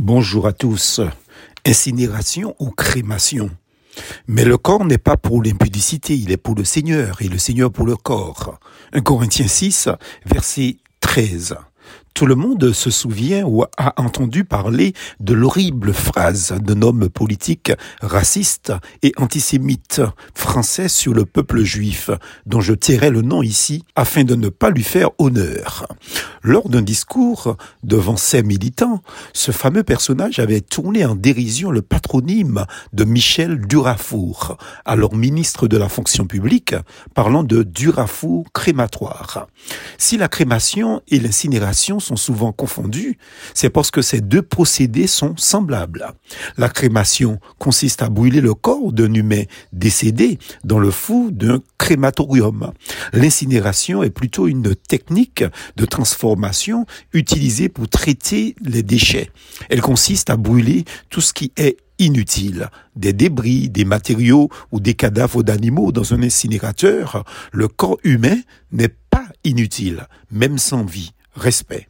Bonjour à tous. Incinération ou crémation? Mais le corps n'est pas pour l'impudicité, il est pour le Seigneur et le Seigneur pour le corps. 1 Corinthiens 6, verset 13. Tout le monde se souvient ou a entendu parler de l'horrible phrase d'un homme politique raciste et antisémite français sur le peuple juif, dont je tairai le nom ici afin de ne pas lui faire honneur. Lors d'un discours devant ses militants, ce fameux personnage avait tourné en dérision le patronyme de Michel Durafour, alors ministre de la fonction publique, parlant de Durafour crématoire. Si la crémation et l'incinération sont souvent confondus, c'est parce que ces deux procédés sont semblables. La crémation consiste à brûler le corps d'un humain décédé dans le fou d'un crématorium. L'incinération est plutôt une technique de transformation utilisée pour traiter les déchets. Elle consiste à brûler tout ce qui est inutile, des débris, des matériaux ou des cadavres d'animaux dans un incinérateur, le corps humain n'est pas inutile, même sans vie. Respect.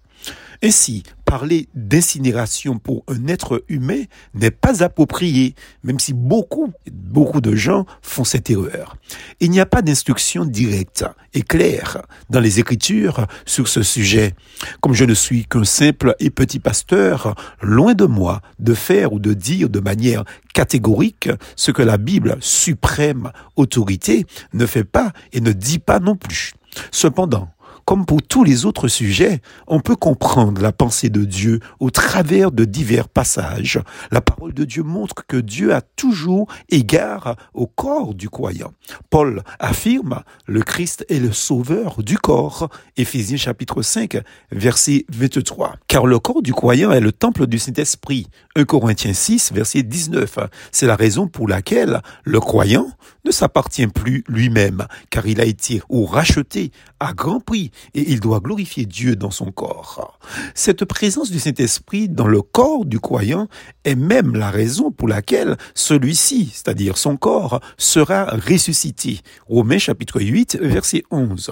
Ainsi, parler d'incinération pour un être humain n'est pas approprié, même si beaucoup, beaucoup de gens font cette erreur. Il n'y a pas d'instruction directe et claire dans les Écritures sur ce sujet. Comme je ne suis qu'un simple et petit pasteur, loin de moi de faire ou de dire de manière catégorique ce que la Bible, suprême autorité, ne fait pas et ne dit pas non plus. Cependant, comme pour tous les autres sujets, on peut comprendre la pensée de Dieu au travers de divers passages. La parole de Dieu montre que Dieu a toujours égard au corps du croyant. Paul affirme, le Christ est le sauveur du corps. Éphésiens chapitre 5, verset 23. Car le corps du croyant est le temple du Saint-Esprit. 1 Corinthiens 6, verset 19. C'est la raison pour laquelle le croyant ne s'appartient plus lui-même, car il a été ou racheté à grand prix et il doit glorifier Dieu dans son corps. Cette présence du Saint-Esprit dans le corps du croyant est même la raison pour laquelle celui-ci, c'est-à-dire son corps, sera ressuscité. Romains chapitre 8, verset 11.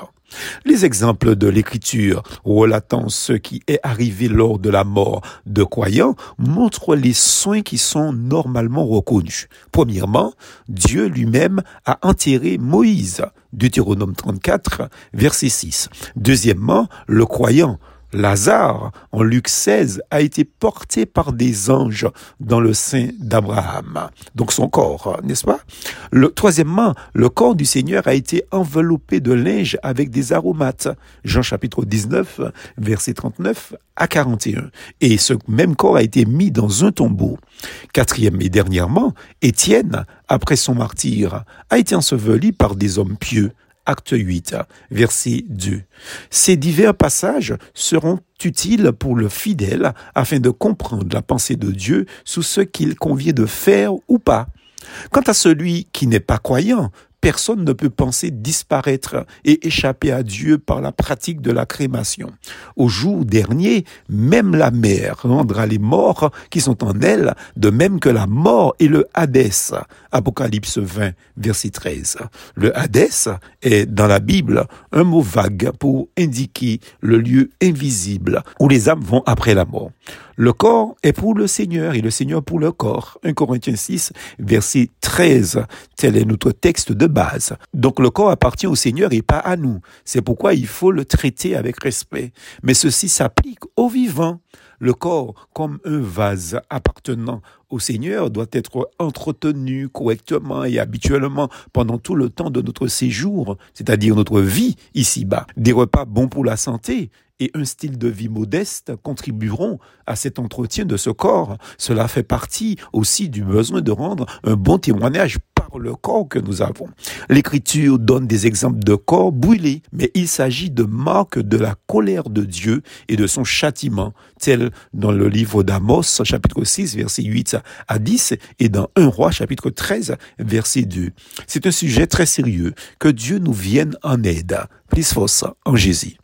Les exemples de l'écriture relatant ce qui est arrivé lors de la mort de croyants montrent les soins qui sont normalement reconnus. Premièrement, Dieu lui-même a enterré Moïse. Deutéronome 34, verset 6. Deuxièmement, le croyant Lazare, en Luc 16, a été porté par des anges dans le sein d'Abraham. Donc son corps, n'est-ce pas? Troisièmement, le corps du Seigneur a été enveloppé de linge avec des aromates. Jean chapitre 19, verset 39 à 41. Et ce même corps a été mis dans un tombeau. Quatrième et dernièrement, Étienne, après son martyr, a été enseveli par des hommes pieux acte 8, verset 2. Ces divers passages seront utiles pour le fidèle afin de comprendre la pensée de Dieu sous ce qu'il convient de faire ou pas. Quant à celui qui n'est pas croyant, personne ne peut penser disparaître et échapper à Dieu par la pratique de la crémation. Au jour dernier, même la mer rendra les morts qui sont en elle, de même que la mort et le Hadès. Apocalypse 20, verset 13. Le Hadès est dans la Bible un mot vague pour indiquer le lieu invisible où les âmes vont après la mort. Le corps est pour le Seigneur et le Seigneur pour le corps. 1 Corinthiens 6, verset 13. Tel est notre texte de base. Donc le corps appartient au Seigneur et pas à nous. C'est pourquoi il faut le traiter avec respect. Mais ceci s'applique aux vivants. Le corps, comme un vase appartenant au Seigneur, doit être entretenu correctement et habituellement pendant tout le temps de notre séjour, c'est-à-dire notre vie ici-bas. Des repas bons pour la santé et un style de vie modeste contribueront à cet entretien de ce corps. Cela fait partie aussi du besoin de rendre un bon témoignage le corps que nous avons. L'écriture donne des exemples de corps brûlés, mais il s'agit de marques de la colère de Dieu et de son châtiment, tel dans le livre d'Amos, chapitre 6, verset 8 à 10, et dans 1 roi, chapitre 13, verset 2. C'est un sujet très sérieux. Que Dieu nous vienne en aide. Plus force en Jésus.